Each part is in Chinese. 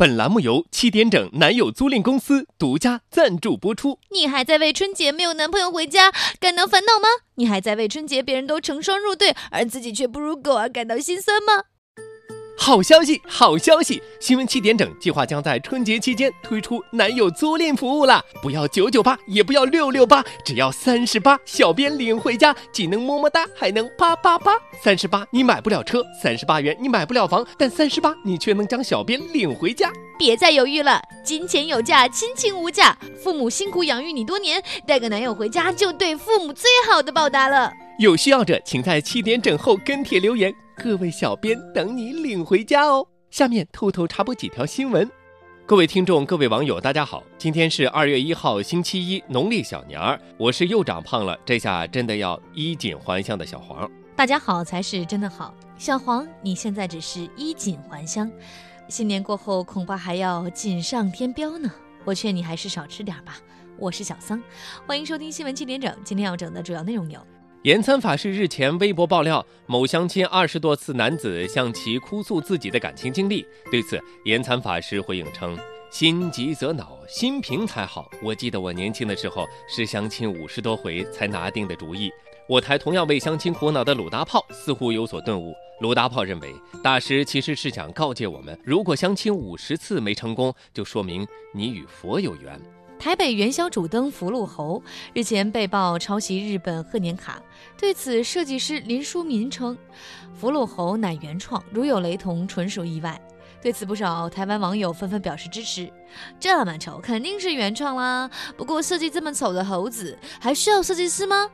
本栏目由七点整男友租赁公司独家赞助播出。你还在为春节没有男朋友回家感到烦恼吗？你还在为春节别人都成双入对，而自己却不如狗而感到心酸吗？好消息，好消息！新闻七点整计划将在春节期间推出男友租赁服务啦，不要九九八，也不要六六八，只要三十八，小编领回家，既能么么哒，还能啪啪啪。三十八，你买不了车；三十八元，你买不了房，但三十八，你却能将小编领回家。别再犹豫了，金钱有价，亲情无价。父母辛苦养育你多年，带个男友回家，就对父母最好的报答了。有需要者，请在七点整后跟帖留言。各位小编等你领回家哦。下面偷偷插播几条新闻。各位听众、各位网友，大家好，今天是二月一号，星期一，农历小年儿。我是又长胖了，这下真的要衣锦还乡的小黄。大家好才是真的好，小黄，你现在只是衣锦还乡，新年过后恐怕还要锦上添标呢。我劝你还是少吃点吧。我是小桑，欢迎收听新闻七点整。今天要整的主要内容有。延参法师日前微博爆料，某相亲二十多次男子向其哭诉自己的感情经历。对此，延参法师回应称：“心急则恼，心平才好。我记得我年轻的时候是相亲五十多回才拿定的主意。”我台同样为相亲苦恼的鲁大炮似乎有所顿悟。鲁大炮认为，大师其实是想告诫我们：如果相亲五十次没成功，就说明你与佛有缘。台北元宵主灯福禄猴日前被曝抄袭日本贺年卡，对此设计师林书民称，福禄猴乃原创，如有雷同，纯属意外。对此，不少台湾网友纷纷表示支持。这么丑，肯定是原创啦。不过设计这么丑的猴子，还需要设计师吗？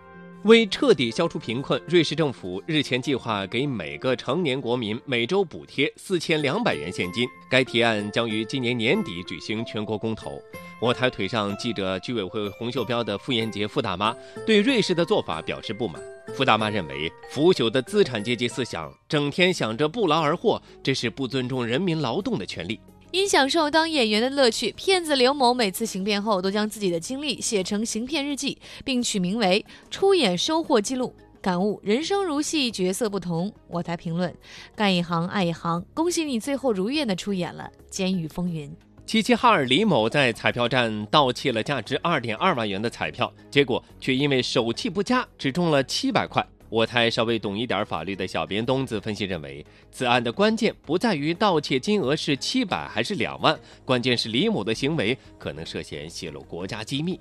为彻底消除贫困，瑞士政府日前计划给每个成年国民每周补贴四千两百元现金。该提案将于今年年底举行全国公投。我台腿上系着居委会红袖标的傅艳杰傅大妈对瑞士的做法表示不满。傅大妈认为，腐朽的资产阶级思想，整天想着不劳而获，这是不尊重人民劳动的权利。因享受当演员的乐趣，骗子刘某每次行骗后都将自己的经历写成行骗日记，并取名为“出演收获记录”。感悟人生如戏，角色不同。我台评论：干一行爱一行，恭喜你最后如愿的出演了《监狱风云》。齐齐哈尔李某在彩票站盗窃了价值二点二万元的彩票，结果却因为手气不佳，只中了七百块。我台稍微懂一点法律的小编东子分析认为，此案的关键不在于盗窃金额是七百还是两万，关键是李某的行为可能涉嫌泄露国家机密。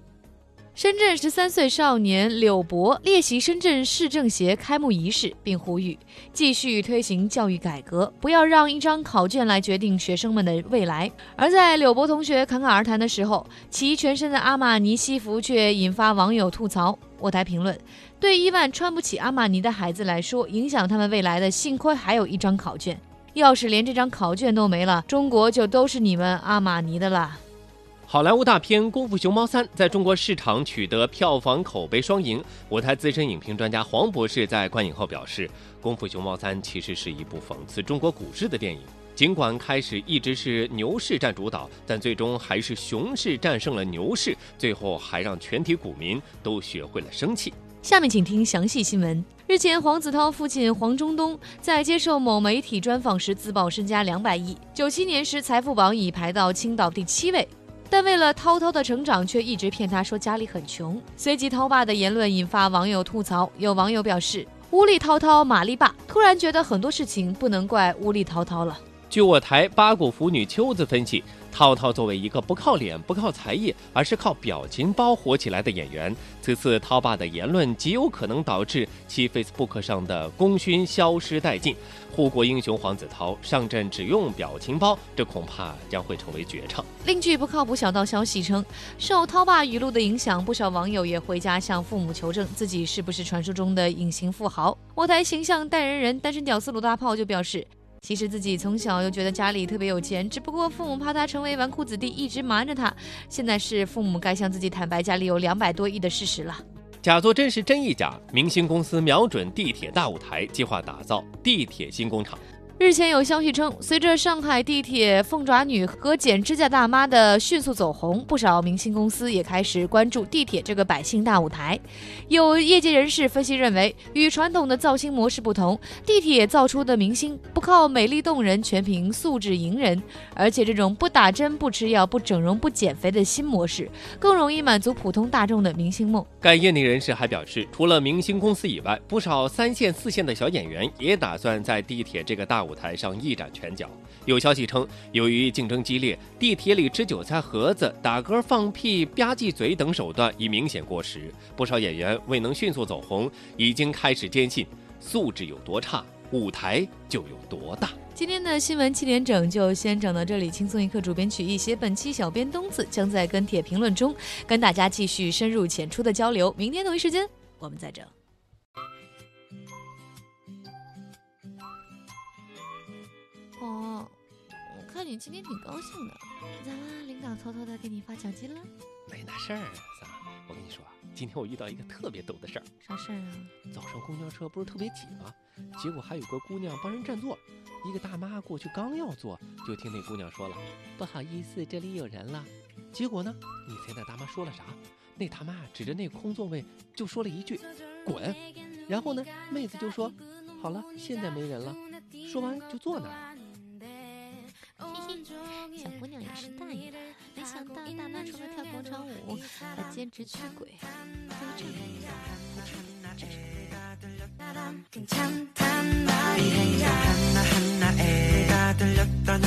深圳十三岁少年柳博列席深圳市政协开幕仪式，并呼吁继续推行教育改革，不要让一张考卷来决定学生们的未来。而在柳博同学侃侃而谈的时候，其全身的阿玛尼西服却引发网友吐槽。我台评论：对亿万穿不起阿玛尼的孩子来说，影响他们未来的幸亏还有一张考卷。要是连这张考卷都没了，中国就都是你们阿玛尼的了。好莱坞大片《功夫熊猫三》在中国市场取得票房口碑双赢。我台资深影评专家黄博士在观影后表示，《功夫熊猫三》其实是一部讽刺中国股市的电影。尽管开始一直是牛市占主导，但最终还是熊市战胜了牛市，最后还让全体股民都学会了生气。下面请听详细新闻。日前，黄子韬父亲黄忠东在接受某媒体专访时自曝身家两百亿，九七年时财富榜已排到青岛第七位。但为了涛涛的成长，却一直骗他说家里很穷。随即，涛爸的言论引发网友吐槽。有网友表示：“屋里滔滔，马力霸。”突然觉得很多事情不能怪屋里滔滔了。据我台八股腐女秋子分析。涛涛作为一个不靠脸、不靠才艺，而是靠表情包火起来的演员，此次涛爸的言论极有可能导致其 Facebook 上的功勋消失殆尽。护国英雄黄子韬上阵只用表情包，这恐怕将会成为绝唱。另据不靠谱小道消息称，受涛爸语录的影响，不少网友也回家向父母求证自己是不是传说中的隐形富豪。我台形象代言人单身屌丝鲁大炮就表示。其实自己从小又觉得家里特别有钱，只不过父母怕他成为纨绔子弟，一直瞒着他。现在是父母该向自己坦白家里有两百多亿的事实了。假作真时真亦假，明星公司瞄准地铁大舞台，计划打造地铁新工厂。日前有消息称，随着上海地铁凤爪女和剪指甲大妈的迅速走红，不少明星公司也开始关注地铁这个百姓大舞台。有业界人士分析认为，与传统的造星模式不同，地铁造出的明星不靠美丽动人，全凭素质赢人，而且这种不打针、不吃药、不整容、不减肥的新模式，更容易满足普通大众的明星梦。该业内人士还表示，除了明星公司以外，不少三线、四线的小演员也打算在地铁这个大舞台上一展拳脚。有消息称，由于竞争激烈，地铁里吃韭菜盒子、打嗝、放屁、吧唧嘴等手段已明显过时。不少演员未能迅速走红，已经开始坚信，素质有多差，舞台就有多大。今天的新闻七点整就先整到这里，轻松一刻主编曲艺，写本期小编东子将在跟帖评论中跟大家继续深入浅出的交流。明天同一时间我们再整。看你今天挺高兴的，咋啦？领导偷偷的给你发奖金了？没那事儿，三，我跟你说，今天我遇到一个特别逗的事儿。啥事儿啊？早上公交车不是特别挤吗？结果还有个姑娘帮人占座，一个大妈过去刚要坐，就听那姑娘说了：“不好意思，这里有人了。”结果呢，你猜那大妈说了啥？那大妈指着那空座位就说了一句：“滚！”然后呢，妹子就说：“好了，现在没人了。”说完就坐那儿了。小姑娘也是大爷，没想到一大妈除了跳广场舞，还兼职驱鬼，还成了镇。